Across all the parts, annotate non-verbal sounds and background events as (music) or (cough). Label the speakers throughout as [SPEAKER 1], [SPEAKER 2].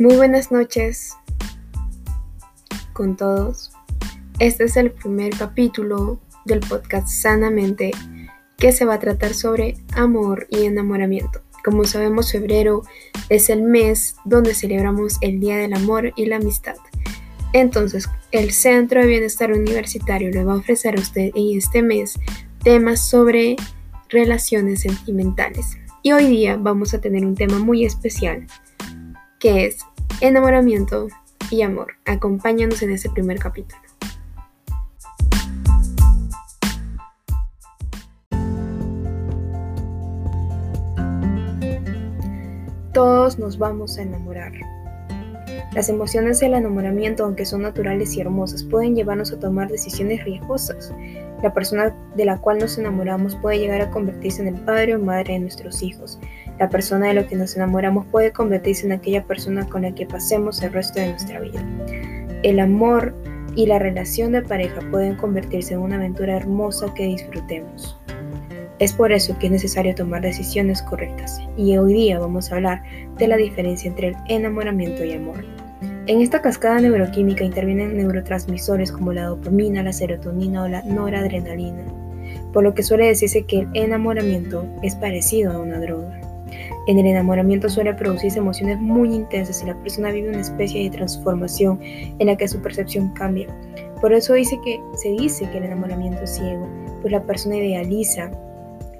[SPEAKER 1] Muy buenas noches con todos. Este es el primer capítulo del podcast Sanamente que se va a tratar sobre amor y enamoramiento. Como sabemos, febrero es el mes donde celebramos el Día del Amor y la Amistad. Entonces, el Centro de Bienestar Universitario le va a ofrecer a usted en este mes temas sobre relaciones sentimentales. Y hoy día vamos a tener un tema muy especial que es enamoramiento y amor. Acompáñanos en este primer capítulo. Todos nos vamos a enamorar. Las emociones del enamoramiento, aunque son naturales y hermosas, pueden llevarnos a tomar decisiones riesgosas. La persona de la cual nos enamoramos puede llegar a convertirse en el padre o madre de nuestros hijos. La persona de la que nos enamoramos puede convertirse en aquella persona con la que pasemos el resto de nuestra vida. El amor y la relación de pareja pueden convertirse en una aventura hermosa que disfrutemos. Es por eso que es necesario tomar decisiones correctas y hoy día vamos a hablar de la diferencia entre el enamoramiento y amor. En esta cascada neuroquímica intervienen neurotransmisores como la dopamina, la serotonina o la noradrenalina, por lo que suele decirse que el enamoramiento es parecido a una droga. En el enamoramiento suele producirse emociones muy intensas y la persona vive una especie de transformación en la que su percepción cambia. Por eso dice que se dice que el enamoramiento es ciego, pues la persona idealiza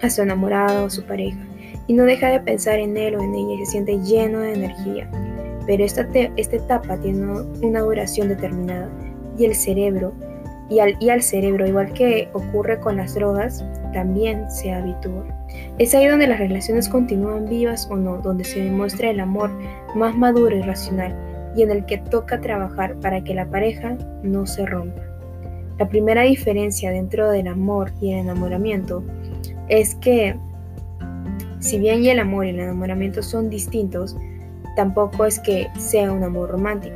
[SPEAKER 1] a su enamorado o a su pareja y no deja de pensar en él o en ella y se siente lleno de energía pero esta, esta etapa tiene una duración determinada y el cerebro y al, y al cerebro, igual que ocurre con las drogas, también se habitúa. Es ahí donde las relaciones continúan vivas o no, donde se demuestra el amor más maduro y racional y en el que toca trabajar para que la pareja no se rompa. La primera diferencia dentro del amor y el enamoramiento es que si bien el amor y el enamoramiento son distintos, tampoco es que sea un amor romántico.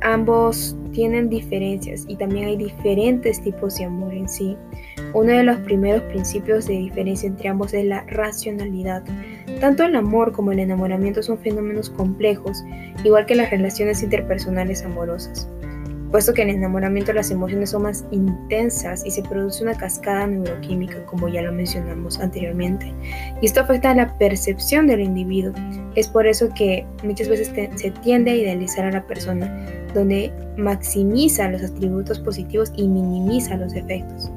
[SPEAKER 1] Ambos tienen diferencias y también hay diferentes tipos de amor en sí. Uno de los primeros principios de diferencia entre ambos es la racionalidad. Tanto el amor como el enamoramiento son fenómenos complejos, igual que las relaciones interpersonales amorosas puesto que en el enamoramiento las emociones son más intensas y se produce una cascada neuroquímica, como ya lo mencionamos anteriormente. Y esto afecta a la percepción del individuo. Es por eso que muchas veces se tiende a idealizar a la persona, donde maximiza los atributos positivos y minimiza los defectos.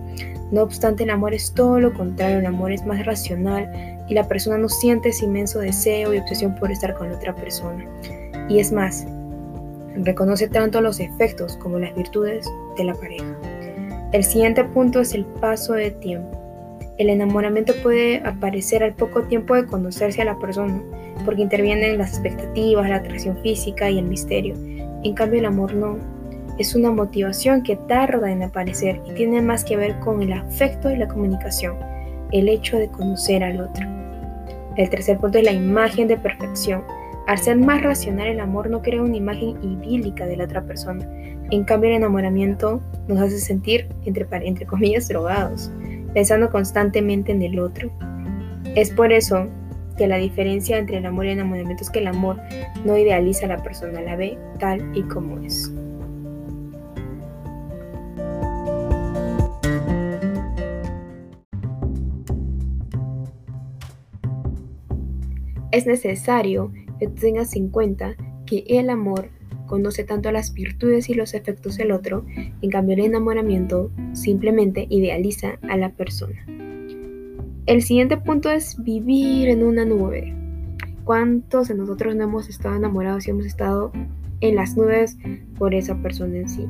[SPEAKER 1] No obstante, el amor es todo lo contrario, el amor es más racional y la persona no siente ese inmenso deseo y obsesión por estar con otra persona. Y es más, Reconoce tanto los efectos como las virtudes de la pareja. El siguiente punto es el paso de tiempo. El enamoramiento puede aparecer al poco tiempo de conocerse a la persona, porque intervienen las expectativas, la atracción física y el misterio. En cambio, el amor no. Es una motivación que tarda en aparecer y tiene más que ver con el afecto y la comunicación, el hecho de conocer al otro. El tercer punto es la imagen de perfección. Al ser más racional, el amor no crea una imagen idílica de la otra persona. En cambio, el enamoramiento nos hace sentir, entre, entre comillas, drogados, pensando constantemente en el otro. Es por eso que la diferencia entre el amor y el enamoramiento es que el amor no idealiza a la persona, la ve tal y como es. Es necesario que tengas en cuenta que el amor conoce tanto las virtudes y los efectos del otro, en cambio el enamoramiento simplemente idealiza a la persona. El siguiente punto es vivir en una nube. ¿Cuántos de nosotros no hemos estado enamorados y hemos estado en las nubes por esa persona en sí?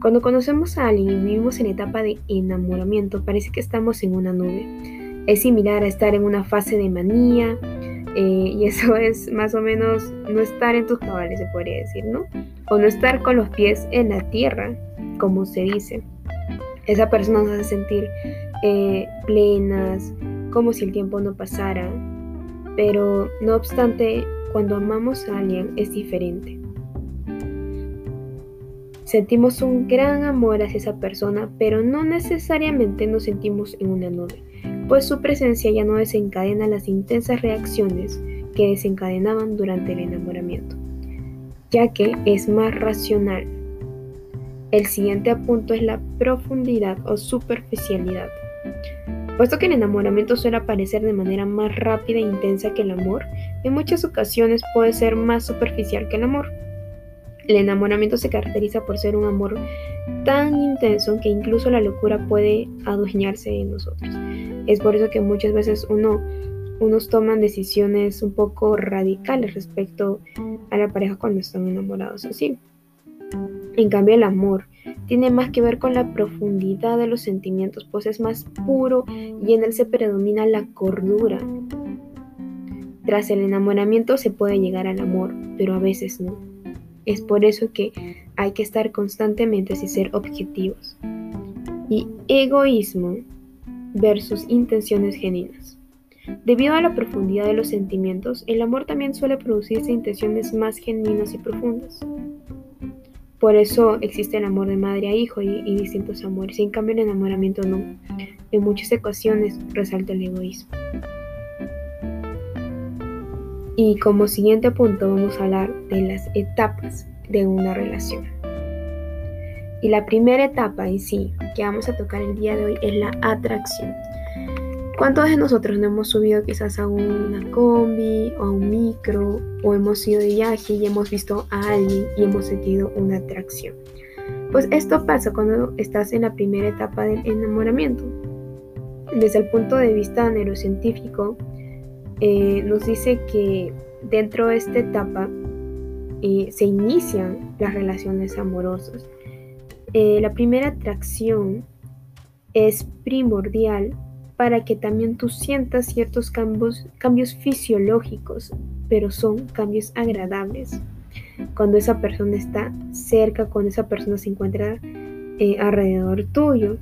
[SPEAKER 1] Cuando conocemos a alguien y vivimos en etapa de enamoramiento, parece que estamos en una nube. Es similar a estar en una fase de manía, eh, y eso (laughs) es más o menos no estar en tus cabales, se podría decir, ¿no? O no estar con los pies en la tierra, como se dice. Esa persona nos hace sentir eh, plenas, como si el tiempo no pasara. Pero no obstante, cuando amamos a alguien es diferente. Sentimos un gran amor hacia esa persona, pero no necesariamente nos sentimos en una nube pues su presencia ya no desencadena las intensas reacciones que desencadenaban durante el enamoramiento. ya que es más racional. El siguiente punto es la profundidad o superficialidad. Puesto que el enamoramiento suele aparecer de manera más rápida e intensa que el amor, en muchas ocasiones puede ser más superficial que el amor. El enamoramiento se caracteriza por ser un amor tan intenso que incluso la locura puede adueñarse de nosotros. Es por eso que muchas veces uno, unos toman decisiones un poco radicales respecto a la pareja cuando están enamorados así. En cambio, el amor tiene más que ver con la profundidad de los sentimientos, pues es más puro y en él se predomina la cordura. Tras el enamoramiento se puede llegar al amor, pero a veces no. Es por eso que hay que estar constantemente y ser objetivos. Y egoísmo versus intenciones genuinas. Debido a la profundidad de los sentimientos, el amor también suele producirse intenciones más genuinas y profundas. Por eso existe el amor de madre a hijo y, distintos amores. En cambio, el enamoramiento no. En muchas ocasiones resalta el egoísmo. Y como siguiente punto vamos a hablar de las etapas de una relación. Y la primera etapa en sí que vamos a tocar el día de hoy es la atracción. ¿Cuántos de nosotros no hemos subido quizás a una combi o a un micro o hemos ido de viaje y hemos visto a alguien y hemos sentido una atracción? Pues esto pasa cuando estás en la primera etapa del enamoramiento. Desde el punto de vista neurocientífico, eh, nos dice que dentro de esta etapa eh, se inician las relaciones amorosas. Eh, la primera atracción es primordial para que también tú sientas ciertos cambios, cambios fisiológicos, pero son cambios agradables. Cuando esa persona está cerca, cuando esa persona se encuentra alrededor tuyo.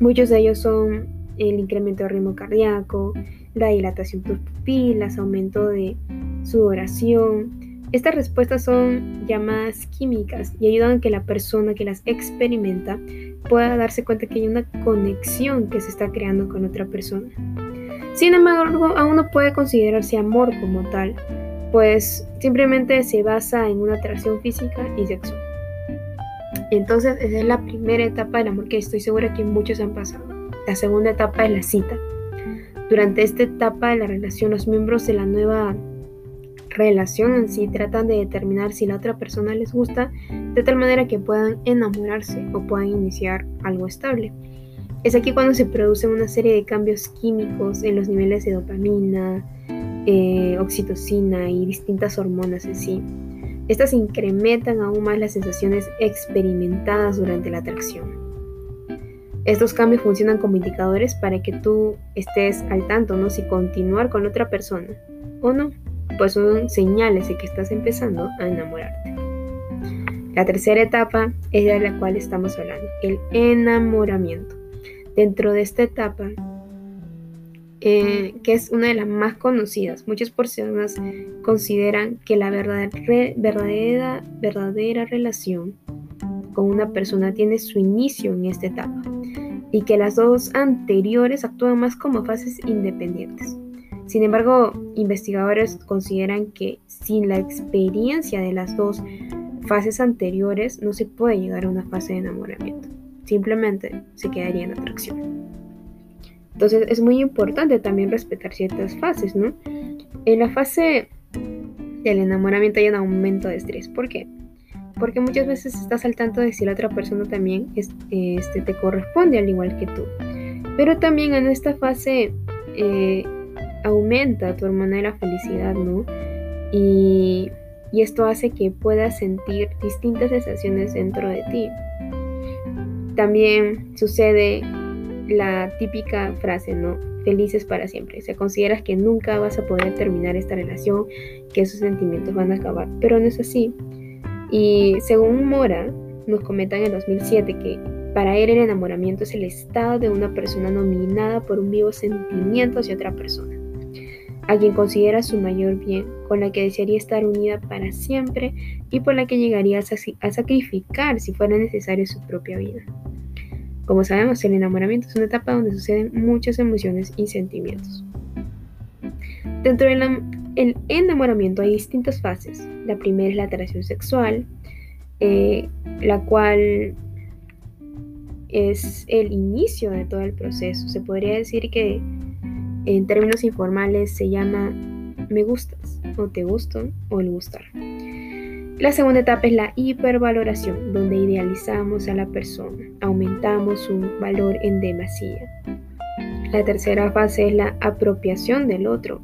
[SPEAKER 1] Muchos de ellos son el incremento del ritmo cardíaco, la dilatación de pupilas, aumento de sudoración. Estas respuestas son llamadas químicas y ayudan a que la persona que las experimenta pueda darse cuenta que hay una conexión que se está creando con otra persona. Sin embargo, aún no puede considerarse amor como tal, pues simplemente se basa en una atracción física y sexual. Entonces, esa es la primera etapa del amor que estoy segura que muchos han pasado. La segunda etapa es la cita. Durante esta etapa de la relación, los miembros de la nueva relación en sí tratan de determinar si la otra persona les gusta de tal manera que puedan enamorarse o puedan iniciar algo estable. Es aquí cuando se producen una serie de cambios químicos en los niveles de dopamina, eh, oxitocina y distintas hormonas en sí. Estas incrementan aún más las sensaciones experimentadas durante la atracción. Estos cambios funcionan como indicadores para que tú estés al tanto, ¿no? Si continuar con otra persona o no. Pues son señales de que estás empezando a enamorarte. La tercera etapa es de la cual estamos hablando, el enamoramiento. Dentro de esta etapa, eh, que es una de las más conocidas, muchas personas consideran que la verdadera, verdadera relación con una persona tiene su inicio en esta etapa y que las dos anteriores actúan más como fases independientes. Sin embargo, investigadores consideran que sin la experiencia de las dos fases anteriores no se puede llegar a una fase de enamoramiento. Simplemente se quedaría en atracción. Entonces es muy importante también respetar ciertas fases, ¿no? En la fase del enamoramiento hay un aumento de estrés. ¿Por qué? porque muchas veces estás al tanto de si la otra persona también este, te corresponde al igual que tú. Pero también en esta fase eh, aumenta tu hormona de la felicidad, ¿no? Y, y esto hace que puedas sentir distintas sensaciones dentro de ti. También sucede la típica frase, ¿no? Felices para siempre. O sea, consideras que nunca vas a poder terminar esta relación, que esos sentimientos van a acabar, pero no es así. Y según Mora, nos comenta en el 2007 que para él el enamoramiento es el estado de una persona nominada por un vivo sentimiento hacia otra persona, a quien considera su mayor bien, con la que desearía estar unida para siempre y por la que llegaría a sacrificar si fuera necesario su propia vida. Como sabemos, el enamoramiento es una etapa donde suceden muchas emociones y sentimientos. Dentro del el enamoramiento hay distintas fases. La primera es la atracción sexual, eh, la cual es el inicio de todo el proceso. Se podría decir que en términos informales se llama me gustas o te gusto o el gustar. La segunda etapa es la hipervaloración, donde idealizamos a la persona, aumentamos su valor en demasía. La tercera fase es la apropiación del otro,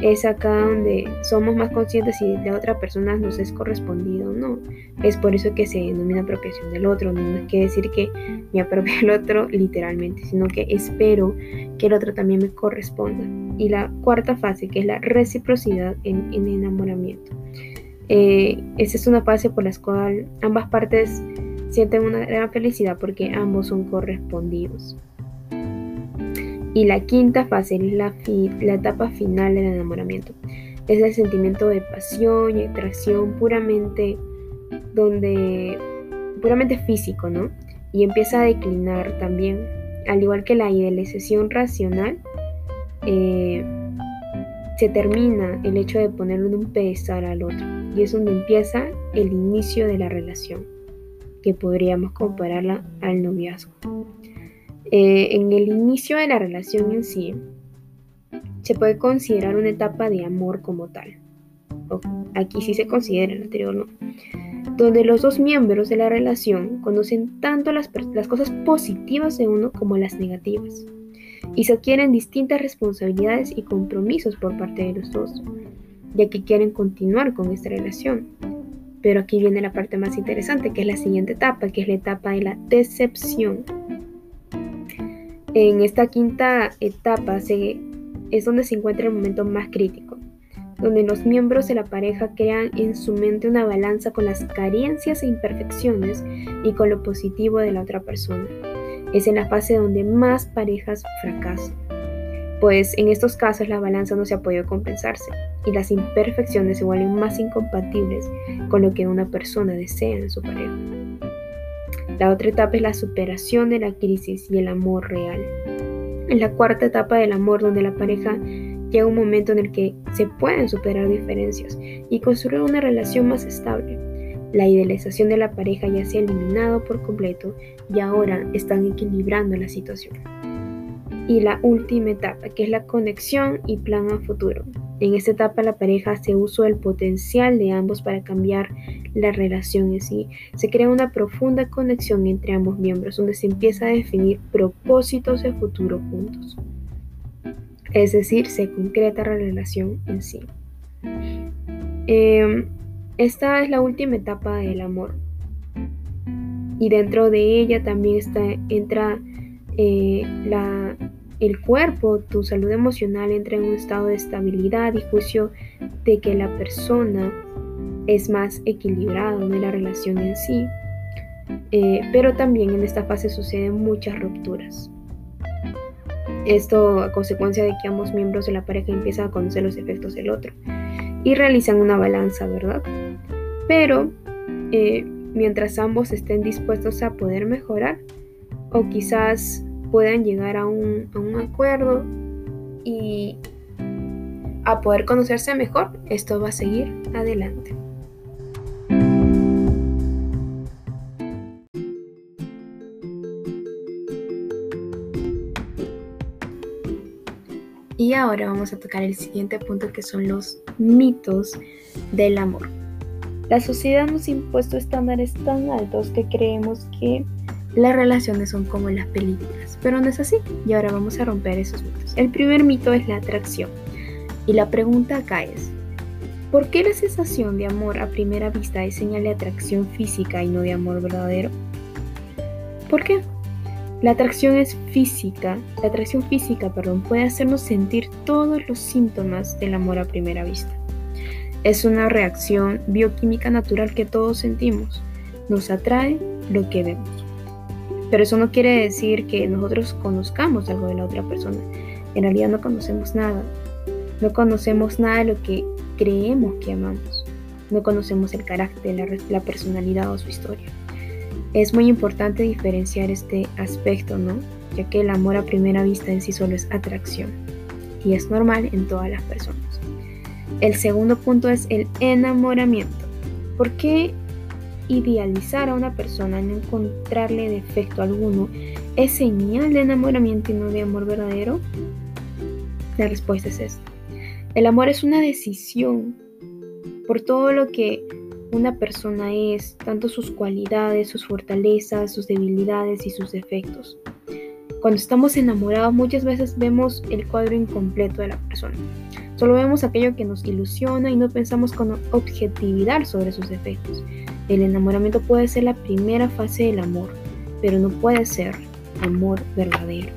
[SPEAKER 1] es acá donde somos más conscientes si la otra persona nos es correspondido o no. Es por eso que se denomina apropiación del otro. No es que decir que me apropie el otro literalmente, sino que espero que el otro también me corresponda. Y la cuarta fase, que es la reciprocidad en, enamoramiento. Eh, esa es una fase por la cual ambas partes sienten una gran felicidad porque ambos son correspondidos. Y la quinta fase es la, etapa final del enamoramiento. Es el sentimiento de pasión y atracción puramente, donde, puramente físico, ¿no? Y empieza a declinar también, al igual que la idealización racional, eh, se termina el hecho de ponerlo en un pedestal al otro. Y es donde empieza el inicio de la relación, que podríamos compararla al noviazgo. Eh, en el inicio de la relación en sí, se puede considerar una etapa de amor como tal. Aquí sí se considera, el anterior no. Donde los dos miembros de la relación conocen tanto las, las cosas positivas de uno como las negativas. Y se adquieren distintas responsabilidades y compromisos por parte de los dos, ya que quieren continuar con esta relación. Pero aquí viene la parte más interesante, que es la siguiente etapa, que es la etapa de la decepción en esta quinta etapa es donde se encuentra el momento más crítico, donde los miembros de la pareja crean en su mente una balanza con las carencias e imperfecciones y con lo positivo de la otra persona. Es en la fase donde más parejas fracasan, pues en estos casos la balanza no se ha podido compensarse y las imperfecciones se vuelven más incompatibles con lo que una persona desea en su pareja. La otra etapa es la superación de la crisis y el amor real. En la cuarta etapa del amor, donde la pareja llega un momento en el que se pueden superar diferencias y construir una relación más estable. La idealización de la pareja ya se ha eliminado por completo y ahora están equilibrando la situación. Y la última etapa, que es la conexión y plan a futuro. En esta etapa la pareja hace uso del potencial de ambos para cambiar la relación en sí. Se crea una profunda conexión entre ambos miembros donde se empieza a definir propósitos de futuro juntos. Es decir, se concreta la relación en sí. Em, esta es la última etapa del amor. Y dentro de ella también está, entra eh, la el cuerpo, tu salud emocional entra en un estado de estabilidad y juicio de que la persona es más equilibrada en la relación en sí. Eh, pero también en esta fase suceden muchas rupturas. Esto a consecuencia de que ambos miembros de la pareja empiezan a conocer los efectos del otro y realizan una balanza, ¿verdad? Pero eh, mientras ambos estén dispuestos a poder mejorar o quizás puedan llegar a un, acuerdo y a poder conocerse mejor, esto va a seguir adelante. Y ahora vamos a tocar el siguiente punto que son los mitos del amor. La sociedad nos ha impuesto estándares tan altos que creemos que las relaciones son como las películas, pero no es así y ahora vamos a romper esos mitos. El primer mito es la atracción y la pregunta acá es, ¿por qué la sensación de amor a primera vista es señal de atracción física y no de amor verdadero? ¿Por qué? La atracción es física, la atracción física, perdón, puede hacernos sentir todos los síntomas del amor a primera vista. Es una reacción bioquímica natural que todos sentimos. Nos atrae lo que vemos. Pero eso no quiere decir que nosotros conozcamos algo de la otra persona. En realidad no conocemos nada. No conocemos nada de lo que creemos que amamos. No conocemos el carácter, la, la personalidad o su historia. Es muy importante diferenciar este aspecto, ¿no? Ya que el amor a primera vista en sí solo es atracción. Y es normal en todas las personas. El segundo punto es el enamoramiento. ¿Por qué idealizar a una persona, no encontrarle defecto alguno, es señal de enamoramiento y no de amor verdadero? La respuesta es esta. El amor es una decisión por todo lo que una persona es, tanto sus cualidades, sus fortalezas, sus debilidades y sus defectos. Cuando estamos enamorados muchas veces vemos el cuadro incompleto de la persona. Solo vemos aquello que nos ilusiona y no pensamos con objetividad sobre sus defectos. El enamoramiento puede ser la primera fase del amor, pero no puede ser amor verdadero.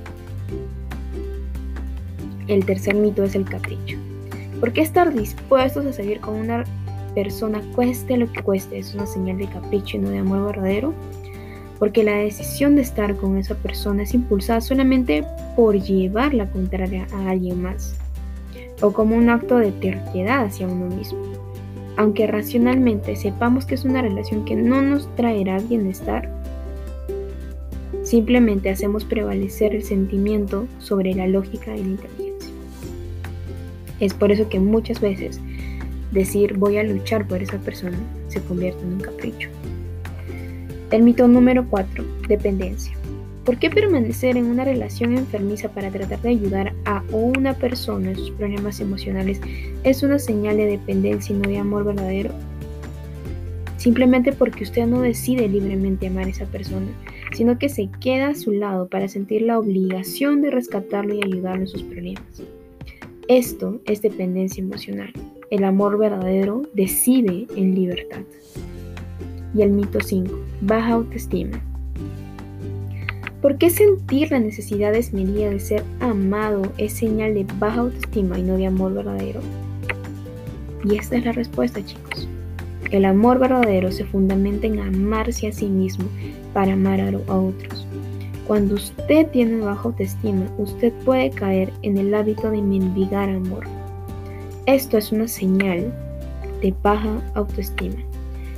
[SPEAKER 1] El tercer mito es el capricho. ¿Por qué estar dispuestos a seguir con una persona cueste lo que cueste es una señal de capricho y no de amor verdadero? Porque la decisión de estar con esa persona es impulsada solamente por llevar la contraria a alguien más, o como un acto de terquedad hacia uno mismo. Aunque racionalmente sepamos que es una relación que no nos traerá bienestar, simplemente hacemos prevalecer el sentimiento sobre la lógica y la inteligencia. Es por eso que muchas veces decir voy a luchar por esa persona se convierte en un capricho. El mito número 4. Dependencia. ¿Por qué permanecer en una relación enfermiza para tratar de ayudar a una persona en sus problemas emocionales es una señal de dependencia y no de amor verdadero? Simplemente porque usted no decide libremente amar a esa persona, sino que se queda a su lado para sentir la obligación de rescatarlo y ayudarlo en sus problemas. Esto es dependencia emocional. El amor verdadero decide en libertad. Y el mito 5. Baja autoestima. ¿Por qué sentir la necesidad desmedida de ser amado es señal de baja autoestima y no de amor verdadero? Y esta es la respuesta, chicos. El amor verdadero se fundamenta en amarse a sí mismo para amar a otros. Cuando usted tiene baja autoestima, usted puede caer en el hábito de mendigar amor. Esto es una señal de baja autoestima.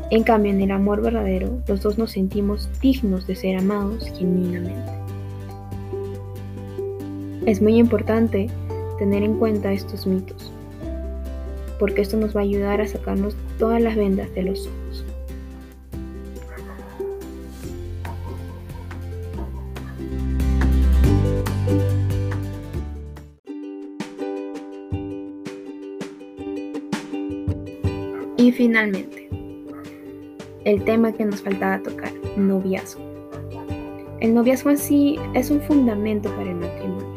[SPEAKER 1] En cambio, en el amor verdadero, los dos nos sentimos dignos de ser amados genuinamente. Es muy importante tener en cuenta estos mitos, porque esto nos va a ayudar a sacarnos todas las vendas de los ojos. Y finalmente, el tema que nos faltaba tocar, noviazgo. El noviazgo en sí es un fundamento para el matrimonio.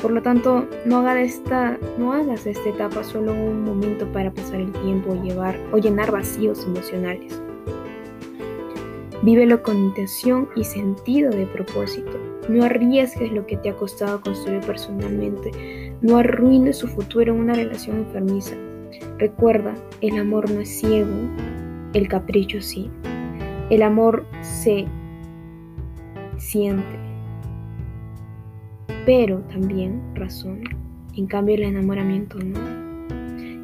[SPEAKER 1] Por lo tanto, no, haga esta, no hagas esta etapa solo un momento para pasar el tiempo llevar, o llenar vacíos emocionales. Vívelo con intención y sentido de propósito. No arriesgues lo que te ha costado construir personalmente. No arruines su futuro en una relación enfermiza. Recuerda, el amor no es ciego, el capricho sí. El amor se siente, pero también razona. En cambio, el enamoramiento no.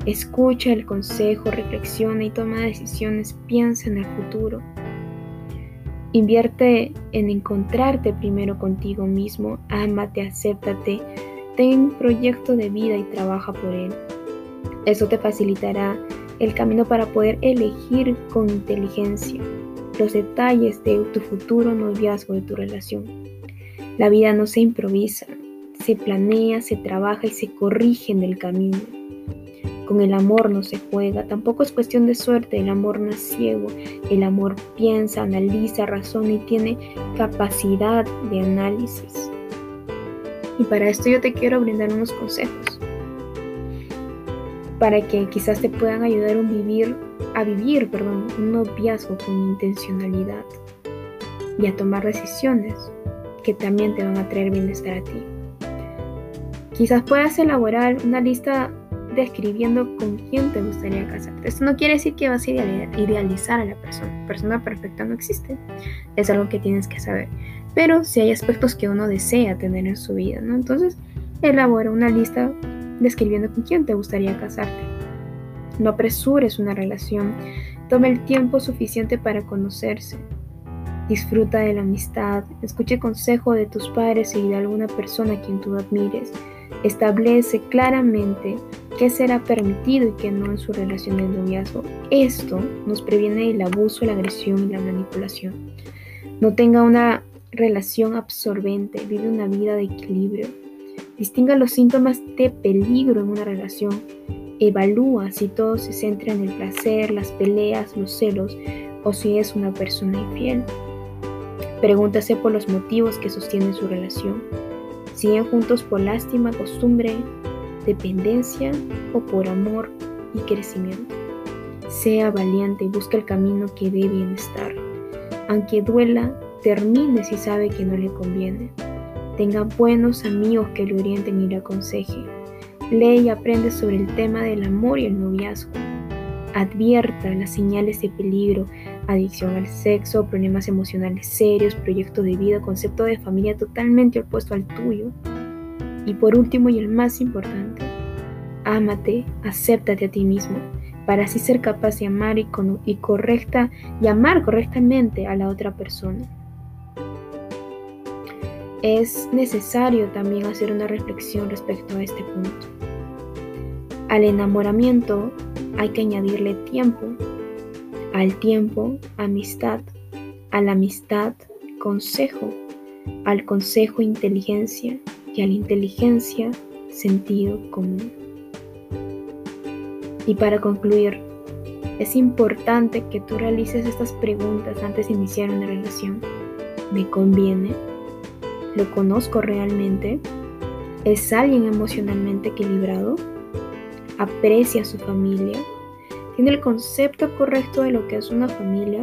[SPEAKER 1] Escucha el consejo, reflexiona y toma decisiones, piensa en el futuro. Invierte en encontrarte primero contigo mismo, ámate, acéptate, ten un proyecto de vida y trabaja por él. Eso te facilitará el camino para poder elegir con inteligencia los detalles de tu futuro noviazgo, de tu relación. La vida no se improvisa, se planea, se trabaja y se corrige en el camino. Con el amor no se juega, tampoco es cuestión de suerte, el amor no es ciego, el amor piensa, analiza, razona y tiene capacidad de análisis. Y para esto yo te quiero brindar unos consejos para que quizás te puedan ayudar a vivir, a vivir perdón, un noviazgo con intencionalidad y a tomar decisiones que también te van a traer bienestar a ti. Quizás puedas elaborar una lista describiendo con quién te gustaría casarte. Esto no quiere decir que vas a idealizar a la persona. Persona perfecta no existe. Es algo que tienes que saber. Pero si hay aspectos que uno desea tener en su vida. Entonces, elabora una lista describiendo con quién te gustaría casarte. No apresures una relación, tome el tiempo suficiente para conocerse. Disfruta de la amistad, escuche consejo de tus padres y de alguna persona a quien tú admires. Establece claramente qué será permitido y qué no en su relación de noviazgo. Esto nos previene del abuso, la agresión y la manipulación. No tenga una relación absorbente, vive una vida de equilibrio. Distinga los síntomas de peligro en una relación. Evalúa si todo se centra en el placer, las peleas, los celos o si es una persona infiel. Pregúntase por los motivos que sostienen su relación. ¿Siguen juntos por lástima, costumbre, dependencia o por amor y crecimiento? Sea valiente y busque el camino que dé bienestar. Aunque duela, termine si sabe que no le conviene. Tenga buenos amigos que le orienten y le aconsejen. Lee y aprende sobre el tema del amor y el noviazgo. Advierta las señales de peligro, adicción al sexo, problemas emocionales serios, proyecto de vida, concepto de familia totalmente opuesto al tuyo. Y por último y el más importante, ámate, acéptate a ti mismo, para así ser capaz de amar y, y correcta y amar correctamente a la otra persona. Es necesario también hacer una reflexión respecto a este punto. Al enamoramiento hay que añadirle tiempo al tiempo, amistad. A la amistad, consejo. Al consejo, inteligencia. Y a la inteligencia, sentido común. Y para concluir, es importante que tú realices estas preguntas antes de iniciar una relación. ¿Me conviene? ¿Lo conozco realmente? ¿Es alguien emocionalmente equilibrado? ¿Aprecia a su familia? tiene el concepto correcto de lo que es una familia,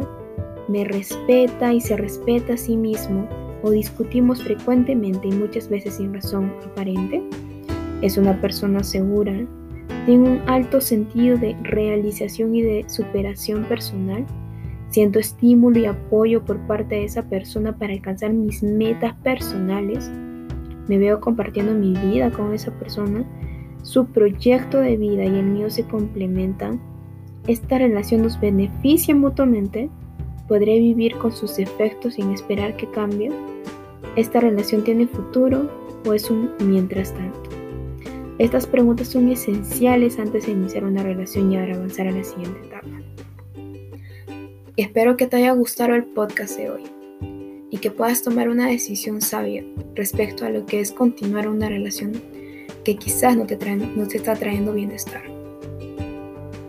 [SPEAKER 1] me respeta y se respeta a sí mismo o discutimos frecuentemente y muchas veces sin razón aparente, es una persona segura, tiene un alto sentido de realización y de superación personal, siento estímulo y apoyo por parte de esa persona para alcanzar mis metas personales, me veo compartiendo mi vida con esa persona, su proyecto de vida y el mío se complementan, esta relación nos beneficia mutuamente, podré vivir con sus efectos sin esperar que cambie. Esta relación tiene futuro o es un mientras tanto. Estas preguntas son esenciales antes de iniciar una relación y ahora avanzar a la siguiente etapa. Espero que te haya gustado el podcast de hoy y que puedas tomar una decisión sabia respecto a lo que es continuar una relación que quizás no te, no te está trayendo bienestar.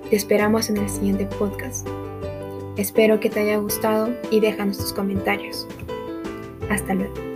[SPEAKER 1] Te esperamos en el siguiente podcast. Espero que te haya gustado y déjanos tus comentarios. Hasta luego.